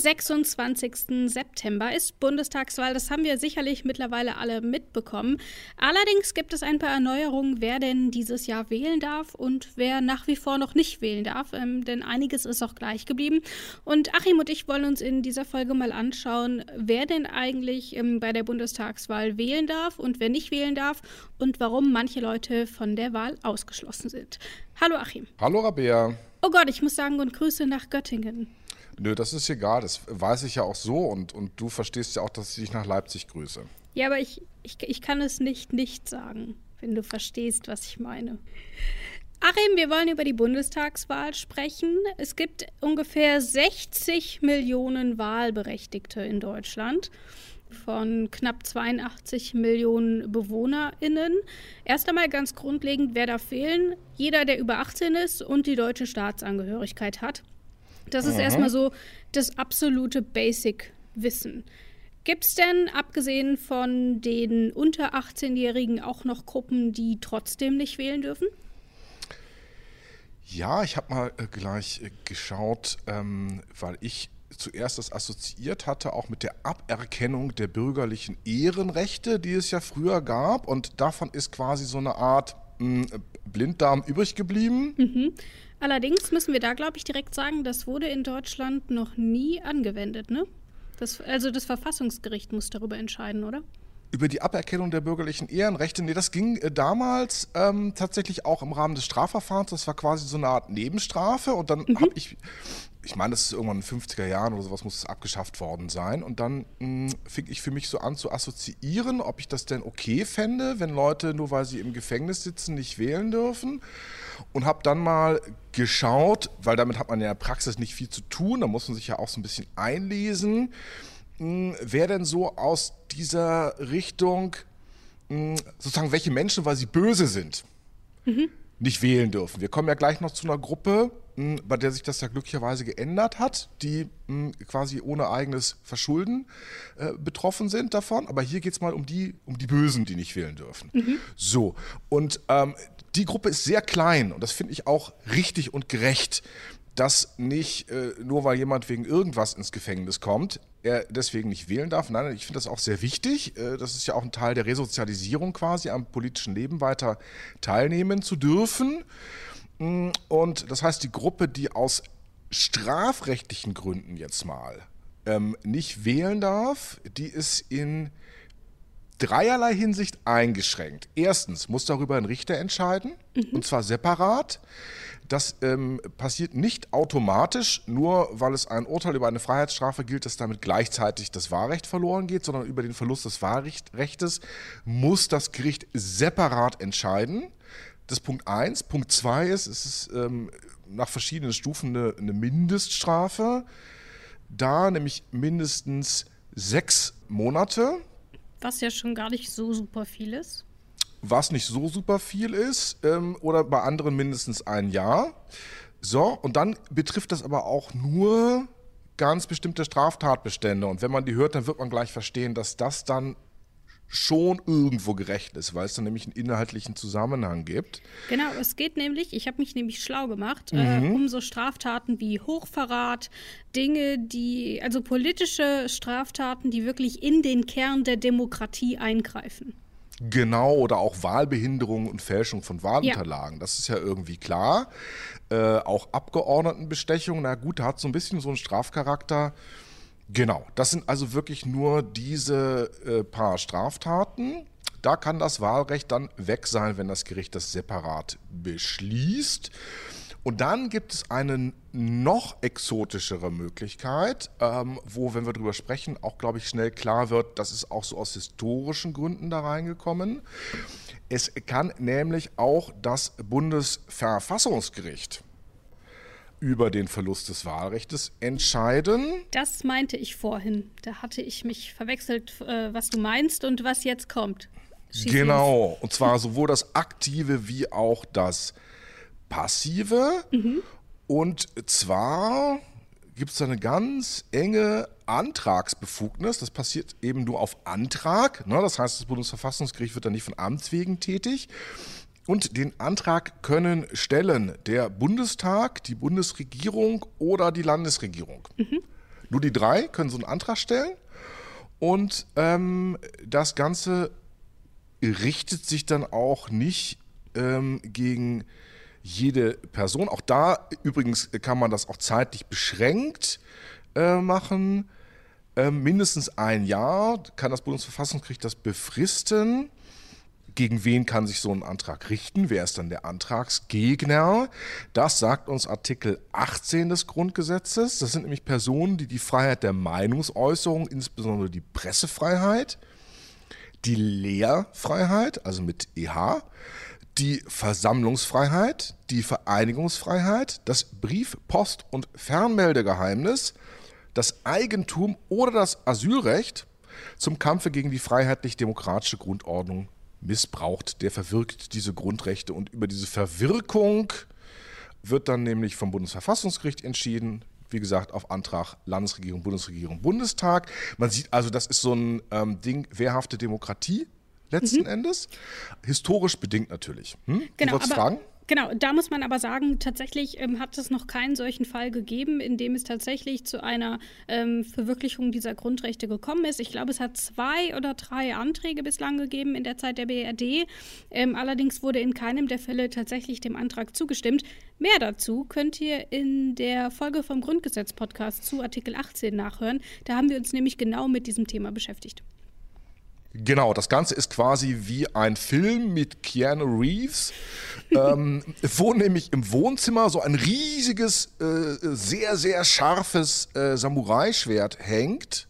26. September ist Bundestagswahl. Das haben wir sicherlich mittlerweile alle mitbekommen. Allerdings gibt es ein paar Erneuerungen, wer denn dieses Jahr wählen darf und wer nach wie vor noch nicht wählen darf. Ähm, denn einiges ist auch gleich geblieben. Und Achim und ich wollen uns in dieser Folge mal anschauen, wer denn eigentlich ähm, bei der Bundestagswahl wählen darf und wer nicht wählen darf und warum manche Leute von der Wahl ausgeschlossen sind. Hallo Achim. Hallo Rabea. Oh Gott, ich muss sagen und Grüße nach Göttingen. Nö, das ist egal, das weiß ich ja auch so und, und du verstehst ja auch, dass ich dich nach Leipzig grüße. Ja, aber ich, ich, ich kann es nicht nicht sagen, wenn du verstehst, was ich meine. Achim, wir wollen über die Bundestagswahl sprechen. Es gibt ungefähr 60 Millionen Wahlberechtigte in Deutschland von knapp 82 Millionen BewohnerInnen. Erst einmal ganz grundlegend, wer darf wählen? Jeder, der über 18 ist und die deutsche Staatsangehörigkeit hat. Das ist mhm. erstmal so das absolute Basic-Wissen. Gibt es denn, abgesehen von den unter 18-Jährigen, auch noch Gruppen, die trotzdem nicht wählen dürfen? Ja, ich habe mal äh, gleich äh, geschaut, ähm, weil ich zuerst das assoziiert hatte, auch mit der Aberkennung der bürgerlichen Ehrenrechte, die es ja früher gab. Und davon ist quasi so eine Art mh, hm, Blinddarm übrig geblieben. Mhm. Allerdings müssen wir da, glaube ich, direkt sagen, das wurde in Deutschland noch nie angewendet, ne? Das, also das Verfassungsgericht muss darüber entscheiden, oder? Über die Aberkennung der bürgerlichen Ehrenrechte, nee, das ging äh, damals ähm, tatsächlich auch im Rahmen des Strafverfahrens. Das war quasi so eine Art Nebenstrafe. Und dann mhm. habe ich ich meine, das ist irgendwann in den 50er Jahren oder sowas muss es abgeschafft worden sein. Und dann mh, hm, fing ich für mich so an zu assoziieren, ob ich das denn okay fände, wenn Leute nur weil sie im Gefängnis sitzen nicht wählen dürfen. Und habe dann mal geschaut, weil damit hat man ja in der Praxis nicht viel zu tun, da muss man sich ja auch so ein bisschen einlesen, mh, hm, wer denn so aus dieser Richtung, mh, hm, sozusagen welche Menschen, weil sie böse sind, mhm. nicht wählen dürfen. Wir kommen ja gleich noch zu einer Gruppe, bei der sich das ja glücklicherweise geändert hat, die quasi ohne eigenes Verschulden äh, betroffen sind davon. Aber hier geht es mal um die, um die Bösen, die nicht wählen dürfen. Mhm. So, und ähm, die Gruppe ist sehr klein und das finde ich auch richtig und gerecht dass nicht äh, nur weil jemand wegen irgendwas ins Gefängnis kommt, er deswegen nicht wählen darf. Nein, ich finde das auch sehr wichtig. Äh, das ist ja auch ein Teil der Resozialisierung quasi, am politischen Leben weiter teilnehmen zu dürfen. Mm, und das heißt, die Gruppe, die aus strafrechtlichen Gründen jetzt mal ähm, nicht wählen darf, die ist in dreierlei Hinsicht eingeschränkt. Erstens muss darüber ein Richter entscheiden, mhm. und zwar separat. Das ähm, passiert nicht automatisch, nur weil es ein Urteil über eine Freiheitsstrafe gilt, dass damit gleichzeitig das Wahlrecht verloren geht, sondern über den Verlust des Wahlrechtes muss das Gericht separat entscheiden. Das ist Punkt 1. Punkt 2 ist, es ist ähm, nach verschiedenen Stufen eine, eine Mindeststrafe. Da nämlich mindestens sechs Monate. Was ja schon gar nicht so super viel ist. Was nicht so super viel ist. Ähm, oder bei anderen mindestens ein Jahr. So, und dann betrifft das aber auch nur ganz bestimmte Straftatbestände. Und wenn man die hört, dann wird man gleich verstehen, dass das dann schon irgendwo gerecht ist, weil es dann nämlich einen inhaltlichen Zusammenhang gibt. Genau, es geht nämlich, ich habe mich nämlich schlau gemacht, äh, mhm. äh, um so Straftaten wie Hochverrat, Dinge, die, also politische Straftaten, die wirklich in den Kern der Demokratie eingreifen. Genau, oder auch Wahlbehinderung und Fälschung von Wahlunterlagen. Ja. Das ist ja irgendwie klar. Äh, auch Abgeordnetenbestechung, na gut, hat so ein bisschen so einen Strafcharakter. Genau, das sind also wirklich nur diese äh, paar Straftaten. Da kann das Wahlrecht dann weg sein, wenn das Gericht das separat beschließt. Und dann gibt es eine noch exotischere Möglichkeit, ähm, wo, wenn wir drüber sprechen, auch, glaube ich, schnell klar wird, das ist auch so aus historischen Gründen da reingekommen. Es kann nämlich auch das Bundesverfassungsgericht über den Verlust des Wahlrechts entscheiden. Das meinte ich vorhin. Da hatte ich mich verwechselt, äh, was du meinst und was jetzt kommt. Schieß genau, und zwar sowohl das Aktive wie auch das Passive. Mhm. Und zwar gibt es eine ganz enge Antragsbefugnis. Das passiert eben nur auf Antrag. Ne? Das heißt, das Bundesverfassungsgericht wird dann nicht von Amts wegen tätig. Und den Antrag können stellen der Bundestag, die Bundesregierung oder die Landesregierung. Mhm. Nur die drei können so einen Antrag stellen. Und ähm, das Ganze richtet sich dann auch nicht ähm, gegen jede Person. Auch da übrigens kann man das auch zeitlich beschränkt äh, machen. Äh, mindestens ein Jahr kann das Bundesverfassungsgericht das befristen. Gegen wen kann sich so ein Antrag richten? Wer ist dann der Antragsgegner? Das sagt uns Artikel 18 des Grundgesetzes. Das sind nämlich Personen, die die Freiheit der Meinungsäußerung, insbesondere die Pressefreiheit, die Lehrfreiheit, also mit EH, die Versammlungsfreiheit, die Vereinigungsfreiheit, das Brief-, Post- und Fernmeldegeheimnis, das Eigentum oder das Asylrecht zum Kampfe gegen die freiheitlich-demokratische Grundordnung missbraucht. Der verwirkt diese Grundrechte und über diese Verwirkung wird dann nämlich vom Bundesverfassungsgericht entschieden. Wie gesagt, auf Antrag Landesregierung, Bundesregierung, Bundestag. Man sieht also, das ist so ein ähm, Ding, wehrhafte Demokratie letzten mhm. Endes. Historisch bedingt natürlich. Hm? Genau, du aber, fragen? Genau, da muss man aber sagen, tatsächlich ähm, hat es noch keinen solchen Fall gegeben, in dem es tatsächlich zu einer ähm, Verwirklichung dieser Grundrechte gekommen ist. Ich glaube, es hat zwei oder drei Anträge bislang gegeben in der Zeit der BRD. Ähm, allerdings wurde in keinem der Fälle tatsächlich dem Antrag zugestimmt. Mehr dazu könnt ihr in der Folge vom Grundgesetz-Podcast zu Artikel 18 nachhören. Da haben wir uns nämlich genau mit diesem Thema beschäftigt. Genau, das Ganze ist quasi wie ein Film mit Keanu Reeves, ähm, wo nämlich im Wohnzimmer so ein riesiges, äh, sehr, sehr scharfes äh, Samurai-Schwert hängt,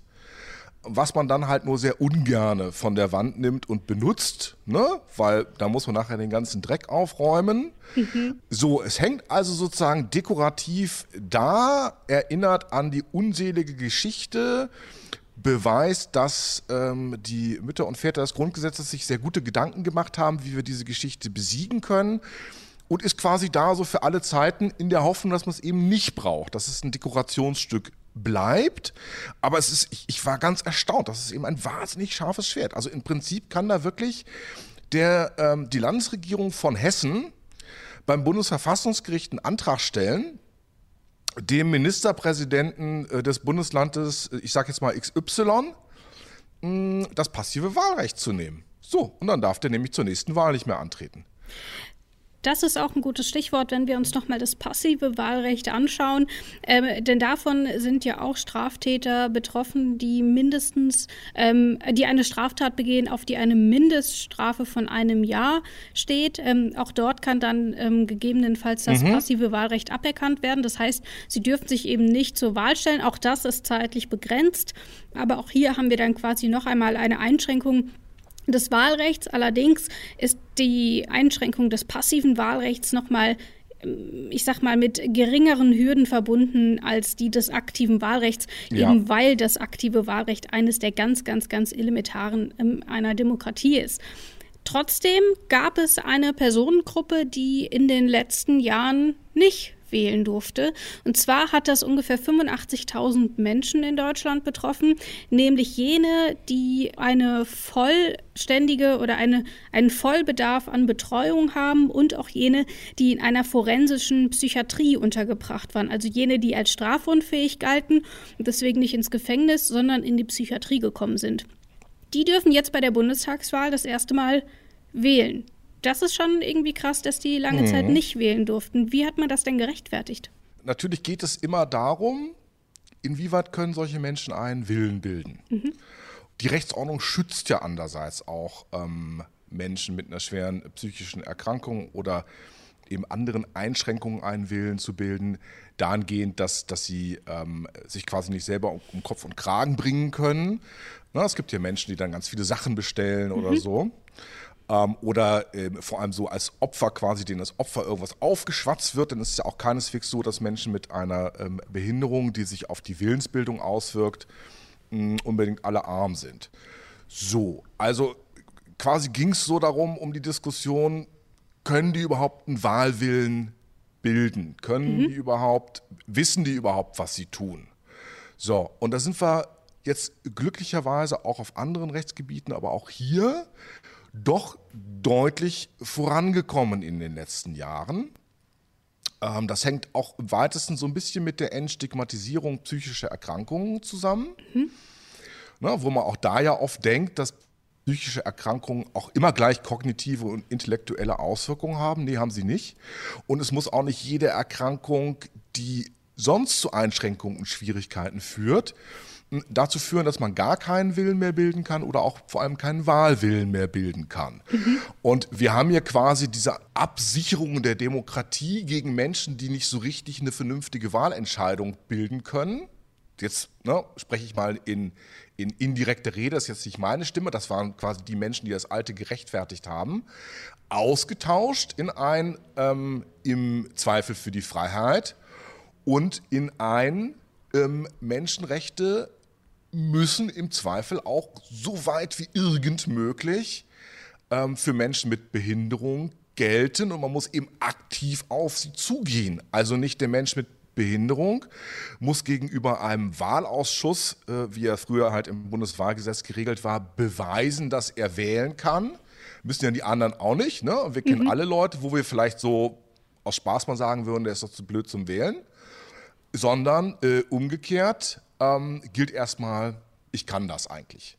was man dann halt nur sehr ungerne von der Wand nimmt und benutzt, ne? weil da muss man nachher den ganzen Dreck aufräumen. Mhm. So, es hängt also sozusagen dekorativ da, erinnert an die unselige Geschichte beweist, dass ähm, die Mütter und Väter des Grundgesetzes sich sehr gute Gedanken gemacht haben, wie wir diese Geschichte besiegen können. Und ist quasi da so für alle Zeiten in der Hoffnung, dass man es eben nicht braucht, dass es ein Dekorationsstück bleibt. Aber es ist, ich, ich war ganz erstaunt, das ist eben ein wahnsinnig scharfes Schwert. Also im Prinzip kann da wirklich der, ähm, die Landesregierung von Hessen beim Bundesverfassungsgericht einen Antrag stellen, dem Ministerpräsidenten äh, des Bundeslandes, äh, ich sage jetzt mal XY, das passive Wahlrecht zu nehmen. So, und dann darf der nämlich zur nächsten Wahl nicht mehr antreten. Das ist auch ein gutes Stichwort, wenn wir uns nochmal das passive Wahlrecht anschauen. Ähm, denn davon sind ja auch Straftäter betroffen, die mindestens, ähm, die eine Straftat begehen, auf die eine Mindeststrafe von einem Jahr steht. Ähm, auch dort kann dann ähm, gegebenenfalls das mhm. passive Wahlrecht aberkannt werden. Das heißt, sie dürfen sich eben nicht zur Wahl stellen. Auch das ist zeitlich begrenzt. Aber auch hier haben wir dann quasi noch einmal eine Einschränkung des Wahlrechts. Allerdings ist die Einschränkung des passiven Wahlrechts nochmal ähm, ich sag mal, mit geringeren Hürden verbunden als die des aktiven Wahlrechts, ja. eben weil das aktive Wahlrecht eines der ganz, ganz, ganz elementaren ähm, einer Demokratie ist. Trotzdem gab es eine Personengruppe, die in den letzten Jahren nicht wählen durfte. Und zwar hat das ungefähr 85.000 Menschen in Deutschland betroffen, nämlich jene, die eine vollständige oder eine, einen Vollbedarf an Betreuung haben und auch jene, die in einer forensischen Psychiatrie untergebracht waren. Also jene, die als strafunfähig galten und deswegen nicht ins Gefängnis, sondern in die Psychiatrie gekommen sind. Die dürfen jetzt bei der Bundestagswahl das erste Mal wählen das ist schon irgendwie krass, dass die lange mhm. Zeit nicht wählen durften. Wie hat man das denn gerechtfertigt? Natürlich geht es immer darum, inwieweit können solche Menschen einen Willen bilden. Mhm. Die Rechtsordnung schützt ja andererseits auch ähm, Menschen mit einer schweren psychischen Erkrankung oder eben anderen Einschränkungen einen Willen zu bilden, dahingehend, dass, dass sie ähm, sich quasi nicht selber um, um, Kopf und Kragen bringen können. Na, es gibt ja Menschen, die dann ganz viele Sachen bestellen mhm. oder so ähm, oder äh, vor allem so als Opfer quasi, denen das Opfer irgendwas aufgeschwatzt wird, dann ist es ja auch keineswegs so, dass Menschen mit einer ähm, Behinderung, die sich auf die Willensbildung auswirkt, mh, unbedingt alle arm sind. So, also quasi ging es so darum, um die Diskussion, können die überhaupt einen Wahlwillen bilden? Können mhm. die überhaupt, wissen die überhaupt, was sie tun? So, und da sind wir jetzt glücklicherweise auch auf anderen Rechtsgebieten, aber auch hier doch deutlich vorangekommen in den letzten Jahren. Ähm, das hängt auch im weitesten so ein bisschen mit der Entstigmatisierung psychischer Erkrankungen zusammen. Mhm. Ne, wo man auch da ja oft denkt, dass psychische Erkrankungen auch immer gleich kognitive und intellektuelle Auswirkungen haben. Nee, haben sie nicht. Und es muss auch nicht jede Erkrankung, die sonst zu Einschränkungen und Schwierigkeiten führt, dazu führen, dass man gar keinen Willen mehr bilden kann oder auch vor allem keinen Wahlwillen mehr bilden kann. Mhm. Und wir haben hier quasi diese Absicherung der Demokratie gegen Menschen, die nicht so richtig eine vernünftige Wahlentscheidung bilden können. Jetzt ne, spreche ich mal in, in indirekter Rede, das ist jetzt nicht meine Stimme, das waren quasi die Menschen, die das Alte gerechtfertigt haben, ausgetauscht in ein ähm, im Zweifel für die Freiheit und in ein ähm, Menschenrechte müssen im Zweifel auch so weit wie irgend möglich ähm, für Menschen mit Behinderung gelten und man muss eben aktiv auf sie zugehen. Also nicht der Mensch mit Behinderung muss gegenüber einem Wahlausschuss, äh, wie er früher halt im Bundeswahlgesetz geregelt war, beweisen, dass er wählen kann. Müssen ja die anderen auch nicht. Ne? Wir kennen mhm. alle Leute, wo wir vielleicht so aus Spaß mal sagen würden, der ist doch zu blöd zum Wählen. Sondern äh, umgekehrt, ähm, gilt erstmal, ich kann das eigentlich.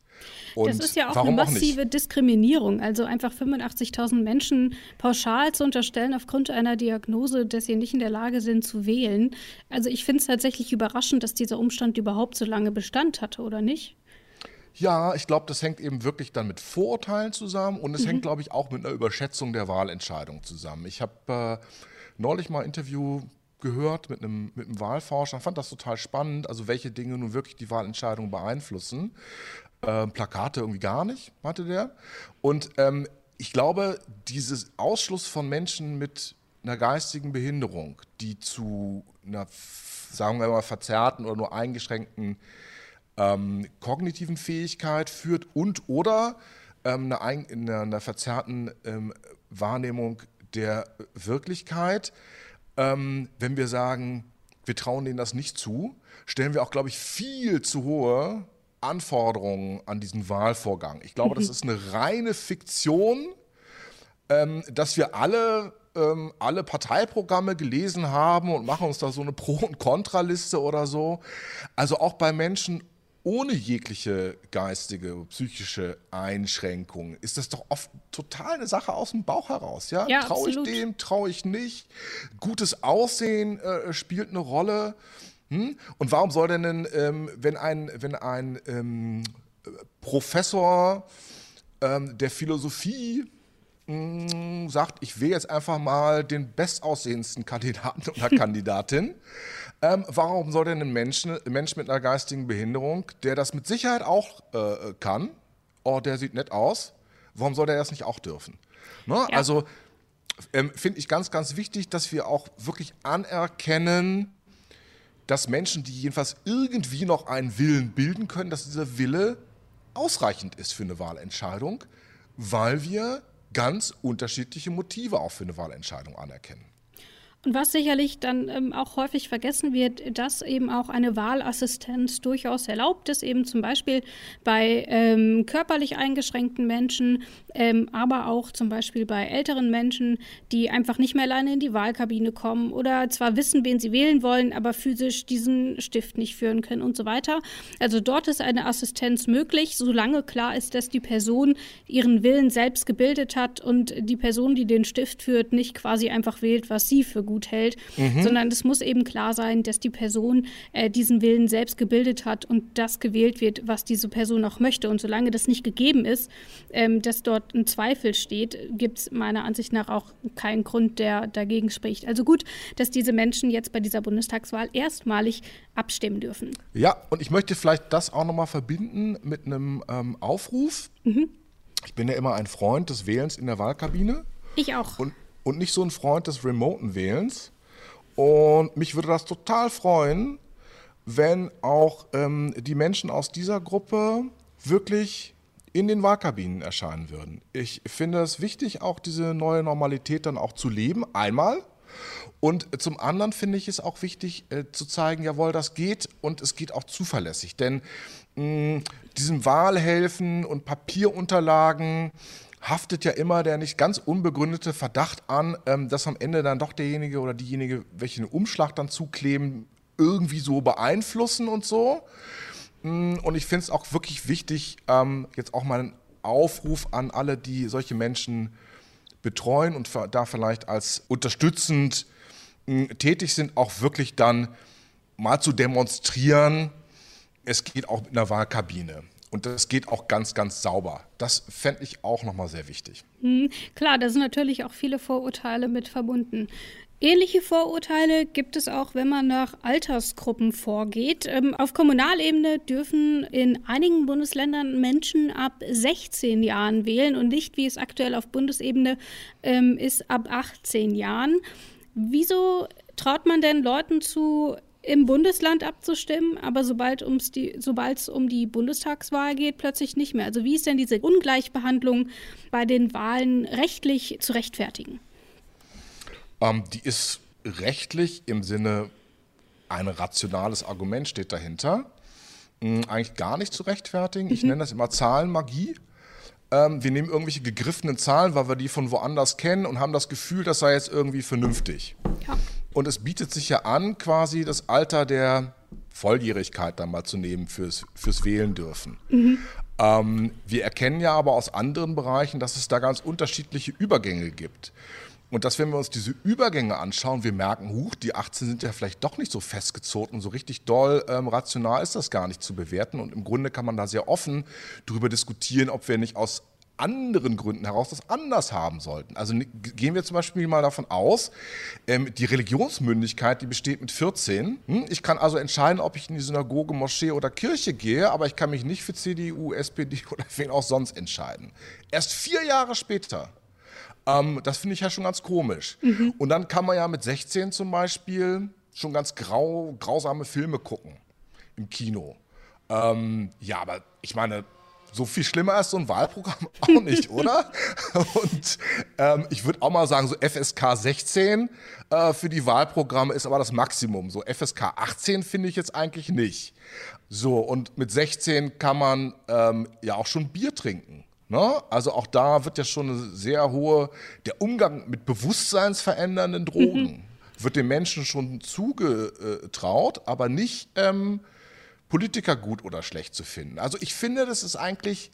Und das ist ja auch eine massive auch Diskriminierung. Also einfach 85.000 Menschen pauschal zu unterstellen aufgrund einer Diagnose, dass sie nicht in der Lage sind zu wählen. Also ich finde es tatsächlich überraschend, dass dieser Umstand überhaupt so lange Bestand hatte, oder nicht? Ja, ich glaube, das hängt eben wirklich dann mit Vorurteilen zusammen und es mhm. hängt, glaube ich, auch mit einer Überschätzung der Wahlentscheidung zusammen. Ich habe äh, neulich mal ein Interview gehört mit einem, mit einem Wahlforscher, fand das total spannend, also welche Dinge nun wirklich die Wahlentscheidung beeinflussen. Ähm, Plakate irgendwie gar nicht, hatte der. Und ähm, ich glaube, dieses Ausschluss von Menschen mit einer geistigen Behinderung, die zu einer, sagen wir mal, verzerrten oder nur eingeschränkten ähm, kognitiven Fähigkeit führt und oder ähm, einer, einer, einer, verzerrten ähm, Wahrnehmung der Wirklichkeit, ähm, wenn wir sagen, wir trauen denen das nicht zu, stellen wir auch, glaube ich, viel zu hohe Anforderungen an diesen Wahlvorgang. Ich glaube, das mhm. ist eine reine Fiktion, ähm, dass wir alle ähm, alle Parteiprogramme gelesen haben und machen uns da so eine Pro- und Kontraliste oder so. Also auch bei Menschen ohne jegliche geistige, psychische Einschränkung ist das doch oft total eine Sache aus dem Bauch heraus. Ja, ja traue ich dem, traue ich nicht. Gutes Aussehen äh, spielt eine Rolle. Hm? Und warum soll denn, ähm, wenn ein, wenn ein ähm, Professor ähm, der Philosophie mh, hm, sagt, ich wähle jetzt einfach mal den bestaussehendsten Kandidaten oder Kandidatin, ähm, warum soll denn ein Mensch, ein Mensch mit einer geistigen Behinderung, der das mit Sicherheit auch äh, kann, oh, der sieht nett aus, warum soll der das nicht auch dürfen? Ne? Ja. Also ähm, finde ich ganz, ganz wichtig, dass wir auch wirklich anerkennen, dass Menschen, die jedenfalls irgendwie noch einen Willen bilden können, dass dieser Wille ausreichend ist für eine Wahlentscheidung, weil wir ganz unterschiedliche Motive auch für eine Wahlentscheidung anerkennen. Und was sicherlich dann ähm, auch häufig vergessen wird, dass eben auch eine Wahlassistenz durchaus erlaubt ist, eben zum Beispiel bei ähm, körperlich eingeschränkten Menschen, ähm, aber auch zum Beispiel bei älteren Menschen, die einfach nicht mehr alleine in die Wahlkabine kommen oder zwar wissen, wen sie wählen wollen, aber physisch diesen Stift nicht führen können und so weiter. Also dort ist eine Assistenz möglich, solange klar ist, dass die Person ihren Willen selbst gebildet hat und die Person, die den Stift führt, nicht quasi einfach wählt, was sie für gut hält, mhm. sondern es muss eben klar sein, dass die Person äh, diesen Willen selbst gebildet hat und das gewählt wird, was diese Person auch möchte. Und solange das nicht gegeben ist, ähm, dass dort ein Zweifel steht, gibt es meiner Ansicht nach auch keinen Grund, der dagegen spricht. Also gut, dass diese Menschen jetzt bei dieser Bundestagswahl erstmalig abstimmen dürfen. Ja, und ich möchte vielleicht das auch nochmal verbinden mit einem ähm, Aufruf. Mhm. Ich bin ja immer ein Freund des Wählens in der Wahlkabine. Ich auch. Und und nicht so ein Freund des remoten Wählens. Und mich würde das total freuen, wenn auch ähm, die Menschen aus dieser Gruppe wirklich in den Wahlkabinen erscheinen würden. Ich finde es wichtig, auch diese neue Normalität dann auch zu leben, einmal. Und zum anderen finde ich es auch wichtig äh, zu zeigen, jawohl, das geht und es geht auch zuverlässig. Denn mh, diesem Wahlhelfen und Papierunterlagen haftet ja immer der nicht ganz unbegründete Verdacht an, ähm, dass am Ende dann doch derjenige oder diejenige, welche einen Umschlag dann zukleben, irgendwie so beeinflussen und so. Mm, und ich finde es auch wirklich wichtig, ähm, jetzt auch mal einen Aufruf an alle, die solche Menschen betreuen und da vielleicht als unterstützend mm, tätig sind, auch wirklich dann mal zu demonstrieren, es geht auch mit einer Wahlkabine. Und das geht auch ganz, ganz sauber. Das fände ich auch nochmal sehr wichtig. Hm, klar, da sind natürlich auch viele Vorurteile mit verbunden. Ähnliche Vorurteile gibt es auch, wenn man nach Altersgruppen vorgeht. Ähm, auf Kommunalebene dürfen in einigen Bundesländern Menschen ab 16 Jahren wählen und nicht, wie es aktuell auf Bundesebene ähm, ist, ab 18 Jahren. Wieso traut man denn Leuten zu, im Bundesland abzustimmen, aber sobald es um die Bundestagswahl geht, plötzlich nicht mehr? Also wie ist denn diese Ungleichbehandlung bei den Wahlen rechtlich zu rechtfertigen? Ähm, die ist rechtlich im Sinne, ein rationales Argument steht dahinter, hm, eigentlich gar nicht zu rechtfertigen. Mhm. Ich nenne das immer Zahlenmagie. Ähm, wir nehmen irgendwelche gegriffenen Zahlen, weil wir die von woanders kennen und haben das Gefühl, das sei jetzt irgendwie vernünftig. Ja. Und es bietet sich ja an, quasi das Alter der Volljährigkeit dann mal zu nehmen fürs, fürs Wählen dürfen. Mhm. Ähm, wir erkennen ja aber aus anderen Bereichen, dass es da ganz unterschiedliche Übergänge gibt. Und dass, wenn wir uns diese Übergänge anschauen, wir merken, huch, die 18 sind ja vielleicht doch nicht so festgezogen und so richtig doll ähm, rational ist das gar nicht zu bewerten. Und im Grunde kann man da sehr offen darüber diskutieren, ob wir nicht aus anderen Gründen heraus das anders haben sollten. Also gehen wir zum Beispiel mal davon aus, ähm, die Religionsmündigkeit, die besteht mit 14. Hm? Ich kann also entscheiden, ob ich in die Synagoge, Moschee oder Kirche gehe, aber ich kann mich nicht für CDU, SPD oder wen auch sonst entscheiden. Erst vier Jahre später ähm, das finde ich ja schon ganz komisch. Mhm. Und dann kann man ja mit 16 zum Beispiel schon ganz grau, grausame Filme gucken im Kino. Ähm, ja, aber ich meine, so viel schlimmer ist so ein Wahlprogramm auch nicht, oder? Und ähm, ich würde auch mal sagen, so FSK 16 äh, für die Wahlprogramme ist aber das Maximum. So FSK 18 finde ich jetzt eigentlich nicht. So, und mit 16 kann man ähm, ja auch schon Bier trinken. Ne? Also auch da wird ja schon eine sehr hohe, der Umgang mit bewusstseinsverändernden Drogen mhm. wird den Menschen schon zugetraut, aber nicht ähm, Politiker gut oder schlecht zu finden. Also ich finde, das ist eigentlich,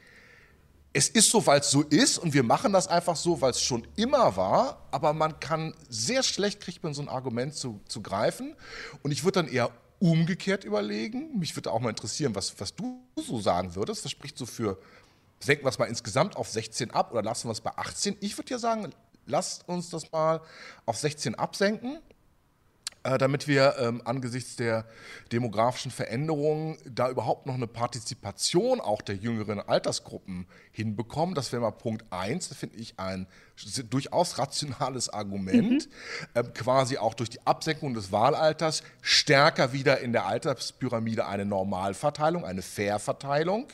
es ist so, weil es so ist und wir machen das einfach so, weil es schon immer war, aber man kann sehr schlecht, kriegt man so ein Argument zu, zu greifen und ich würde dann eher umgekehrt überlegen. Mich würde auch mal interessieren, was, was du so sagen würdest. Das spricht so für senken wir es mal insgesamt auf 16 ab oder lassen wir es bei 18? Ich würde ja sagen, lasst uns das mal auf 16 absenken, damit wir ähm, angesichts der demografischen Veränderungen da überhaupt noch eine Partizipation auch der jüngeren Altersgruppen hinbekommen. Das wäre mal Punkt 1, das finde ich ein durchaus rationales Argument, mhm. äh, quasi auch durch die Absenkung des Wahlalters stärker wieder in der Alterspyramide eine Normalverteilung, eine Fairverteilung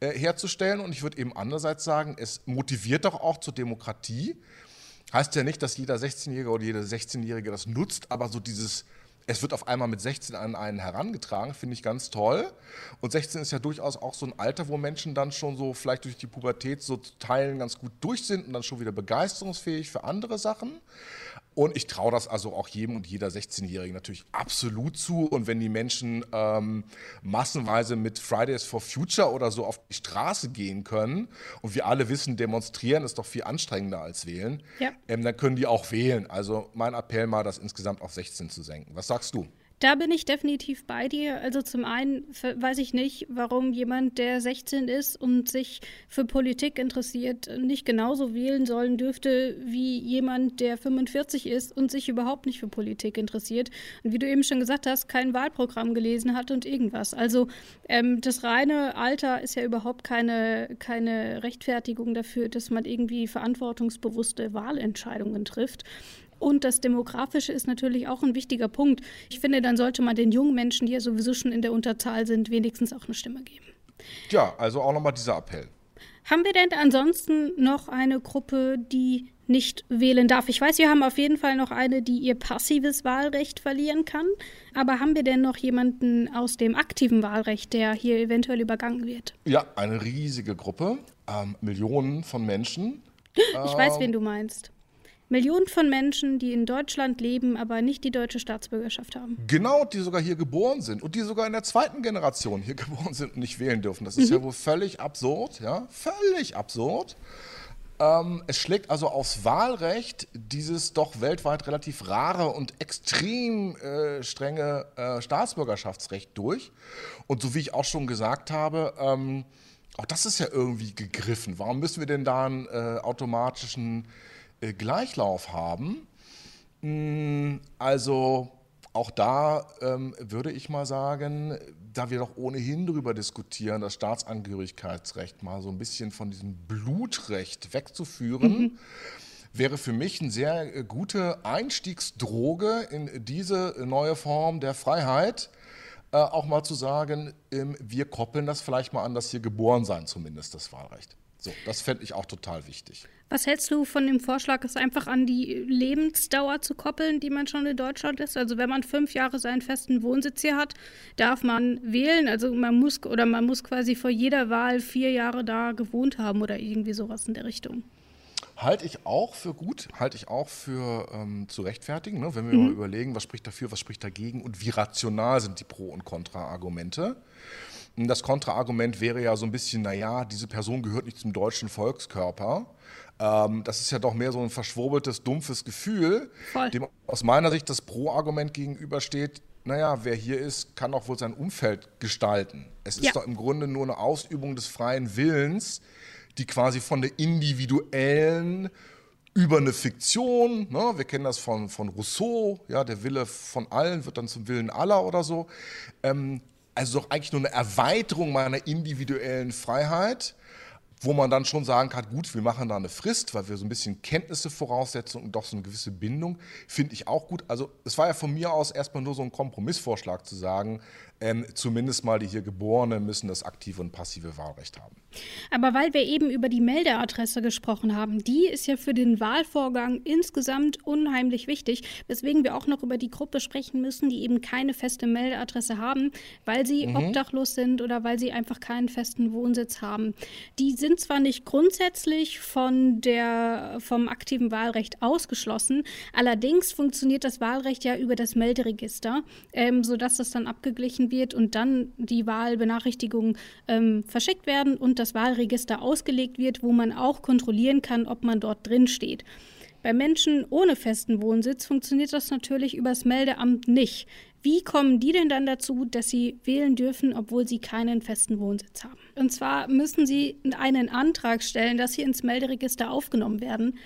äh, herzustellen. Und ich würde eben andererseits sagen, es motiviert doch auch zur Demokratie. Heißt ja nicht, dass jeder 16-Jährige oder jede 16-Jährige das nutzt, aber so dieses, es wird auf einmal mit 16 an einen herangetragen, finde ich ganz toll. Und 16 ist ja durchaus auch so ein Alter, wo Menschen dann schon so vielleicht durch die Pubertät so Teilen ganz gut durch sind und dann schon wieder begeisterungsfähig für andere Sachen. Und ich traue das also auch jedem und jeder 16-Jährigen natürlich absolut zu. Und wenn die Menschen ähm, massenweise mit Fridays for Future oder so auf die Straße gehen können und wir alle wissen, demonstrieren ist doch viel anstrengender als wählen, ja. ähm, dann können die auch wählen. Also mein Appell mal, das insgesamt auf 16 zu senken. Was sagst du? Da bin ich definitiv bei dir. Also zum einen weiß ich nicht, warum jemand, der 16 ist und sich für Politik interessiert, nicht genauso wählen sollen dürfte wie jemand, der 45 ist und sich überhaupt nicht für Politik interessiert. Und wie du eben schon gesagt hast, kein Wahlprogramm gelesen hat und irgendwas. Also ähm, das reine Alter ist ja überhaupt keine, keine Rechtfertigung dafür, dass man irgendwie verantwortungsbewusste Wahlentscheidungen trifft. Und das Demografische ist natürlich auch ein wichtiger Punkt. Ich finde, dann sollte man den jungen Menschen, die ja sowieso schon in der Unterzahl sind, wenigstens auch eine Stimme geben. Ja, also auch nochmal dieser Appell. Haben wir denn ansonsten noch eine Gruppe, die nicht wählen darf? Ich weiß, wir haben auf jeden Fall noch eine, die ihr passives Wahlrecht verlieren kann. Aber haben wir denn noch jemanden aus dem aktiven Wahlrecht, der hier eventuell übergangen wird? Ja, eine riesige Gruppe, ähm, Millionen von Menschen. Ich ähm, weiß, wen du meinst. Millionen von Menschen, die in Deutschland leben, aber nicht die deutsche Staatsbürgerschaft haben. Genau, die sogar hier geboren sind und die sogar in der zweiten Generation hier geboren sind und nicht wählen dürfen. Das ist mhm. ja wohl völlig absurd, ja, völlig absurd. Ähm, es schlägt also aufs Wahlrecht dieses doch weltweit relativ rare und extrem äh, strenge äh, Staatsbürgerschaftsrecht durch. Und so wie ich auch schon gesagt habe, ähm, auch das ist ja irgendwie gegriffen. Warum müssen wir denn da einen äh, automatischen äh, Gleichlauf haben. Mm, also auch da ähm, würde ich mal sagen, da wir doch ohnehin darüber diskutieren, das Staatsangehörigkeitsrecht mal so ein bisschen von diesem Blutrecht wegzuführen, mhm. wäre für mich eine sehr äh, gute Einstiegsdroge in diese neue Form der Freiheit. Äh, auch mal zu sagen, ähm, wir koppeln das vielleicht mal an das hier geboren sein, zumindest das Wahlrecht. So, das fände ich auch total wichtig. Was hältst du von dem Vorschlag, es einfach an die Lebensdauer zu koppeln, die man schon in Deutschland ist? Also wenn man fünf Jahre seinen festen Wohnsitz hier hat, darf man wählen. Also man muss oder man muss quasi vor jeder Wahl vier Jahre da gewohnt haben oder irgendwie sowas in der Richtung. Halte ich auch für gut, halte ich auch für ähm, zu rechtfertigen, ne? wenn wir mhm. mal überlegen, was spricht dafür, was spricht dagegen und wie rational sind die Pro- und Kontra-Argumente. Das Kontraargument wäre ja so ein bisschen, naja, diese Person gehört nicht zum deutschen Volkskörper. Ähm, das ist ja doch mehr so ein verschwurbeltes, dumpfes Gefühl, Voll. dem aus meiner Sicht das Pro-Argument gegenübersteht. Naja, wer hier ist, kann auch wohl sein Umfeld gestalten. Es ist ja. doch im Grunde nur eine Ausübung des freien Willens, die quasi von der individuellen über eine Fiktion, ne? wir kennen das von, von Rousseau, ja, der Wille von allen wird dann zum Willen aller oder so, ähm, also doch eigentlich nur eine Erweiterung meiner individuellen Freiheit, wo man dann schon sagen kann, gut, wir machen da eine Frist, weil wir so ein bisschen Kenntnisse voraussetzen und doch so eine gewisse Bindung, finde ich auch gut. Also es war ja von mir aus erstmal nur so ein Kompromissvorschlag zu sagen, ähm, zumindest mal die hier Geborenen müssen das aktive und passive Wahlrecht haben. Aber weil wir eben über die Meldeadresse gesprochen haben, die ist ja für den Wahlvorgang insgesamt unheimlich wichtig, weswegen wir auch noch über die Gruppe sprechen müssen, die eben keine feste Meldeadresse haben, weil sie mhm. obdachlos sind oder weil sie einfach keinen festen Wohnsitz haben. Die sind zwar nicht grundsätzlich von der, vom aktiven Wahlrecht ausgeschlossen, allerdings funktioniert das Wahlrecht ja über das Melderegister, ähm, sodass das dann abgeglichen wird und dann die Wahlbenachrichtigungen ähm, verschickt werden und das Wahlregister ausgelegt wird, wo man auch kontrollieren kann, ob man dort drin steht. Bei Menschen ohne festen Wohnsitz funktioniert das natürlich übers Meldeamt nicht. Wie kommen die denn dann dazu, dass sie wählen dürfen, obwohl sie keinen festen Wohnsitz haben? Und zwar müssen sie einen Antrag stellen, dass sie ins Melderegister aufgenommen werden.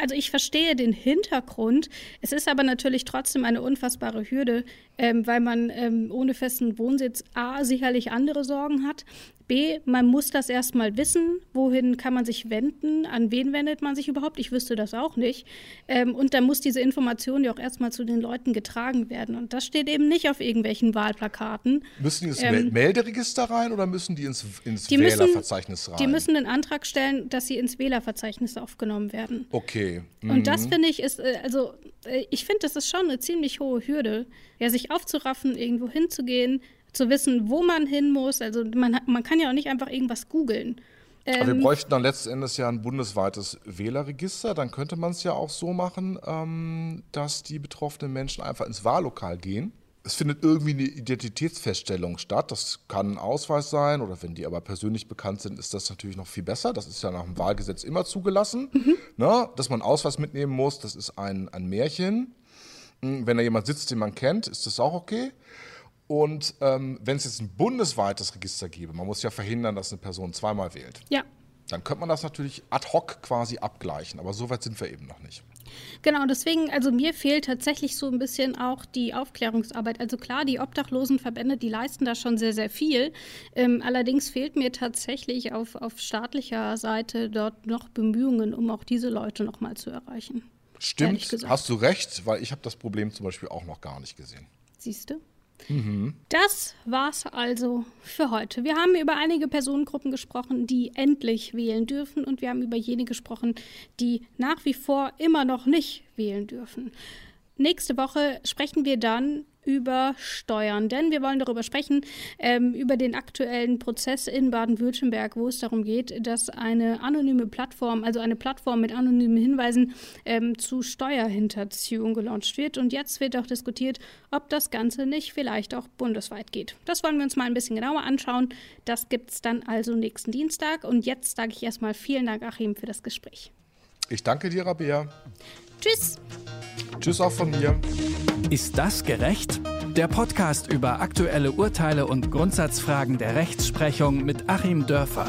Also ich verstehe den Hintergrund. Es ist aber natürlich trotzdem eine unfassbare Hürde, ähm, weil man ähm, ohne festen Wohnsitz A sicherlich andere Sorgen hat, B, man muss das erstmal wissen, wohin kann man sich wenden, an wen wendet man sich überhaupt, ich wüsste das auch nicht. Ähm, und dann muss diese Information ja auch erstmal zu den Leuten getragen werden. Und das steht eben nicht auf irgendwelchen Wahlplakaten. Müssen die ins ähm, Melderegister rein oder müssen die ins, ins die Wählerverzeichnis rein? Die müssen den Antrag stellen, dass sie ins Wählerverzeichnis aufgenommen werden. Okay. Mhm. Und das mhm. finde ich ist, äh, also äh, ich finde, das ist schon eine ziemlich hohe Hürde, ja, sich aufzuraffen, irgendwo hinzugehen, zu wissen, wo man hin muss. Also man, man kann ja auch nicht einfach irgendwas googeln. Ähm, wir bräuchten dann letzten Endes ja ein bundesweites Wählerregister. Dann könnte man es ja auch so machen, ähm, dass die betroffenen Menschen einfach ins Wahllokal gehen. Es findet irgendwie eine Identitätsfeststellung statt. Das kann ein Ausweis sein oder wenn die aber persönlich bekannt sind, ist das natürlich noch viel besser. Das ist ja nach dem Wahlgesetz immer zugelassen. Mhm. Ne? Dass man einen Ausweis mitnehmen muss, das ist ein, ein Märchen. Hm, wenn da jemand sitzt, den man kennt, ist das auch okay. Und ähm, wenn es jetzt ein bundesweites Register gäbe, man muss ja verhindern, dass eine Person zweimal wählt. Ja. Dann könnte man das natürlich ad hoc quasi abgleichen, aber so weit sind wir eben noch nicht. Genau, deswegen, also mir fehlt tatsächlich so ein bisschen auch die Aufklärungsarbeit. Also klar, die Obdachlosenverbände, die leisten da schon sehr, sehr viel. Ähm, allerdings fehlt mir tatsächlich auf, auf staatlicher Seite dort noch Bemühungen, um auch diese Leute nochmal zu erreichen. Stimmt, hast du recht, weil ich habe das Problem zum Beispiel auch noch gar nicht gesehen. Siehst du? Das war's also für heute. Wir haben über einige Personengruppen gesprochen, die endlich wählen dürfen und wir haben über jene gesprochen, die nach wie vor immer noch nicht wählen dürfen. Nächste Woche sprechen wir dann über Steuern, denn wir wollen darüber sprechen, ähm, über den aktuellen Prozess in Baden-Württemberg, wo es darum geht, dass eine anonyme Plattform, also eine Plattform mit anonymen Hinweisen ähm, zu Steuerhinterziehung gelauncht wird. Und jetzt wird auch diskutiert, ob das Ganze nicht vielleicht auch bundesweit geht. Das wollen wir uns mal ein bisschen genauer anschauen. Das gibt es dann also nächsten Dienstag. Und jetzt sage ich erstmal vielen Dank, Achim, für das Gespräch. Ich danke dir, Rabea. Tschüss. Tschüss auch von mir. Ist das gerecht? Der Podcast über aktuelle Urteile und Grundsatzfragen der Rechtsprechung mit Achim Dörfer.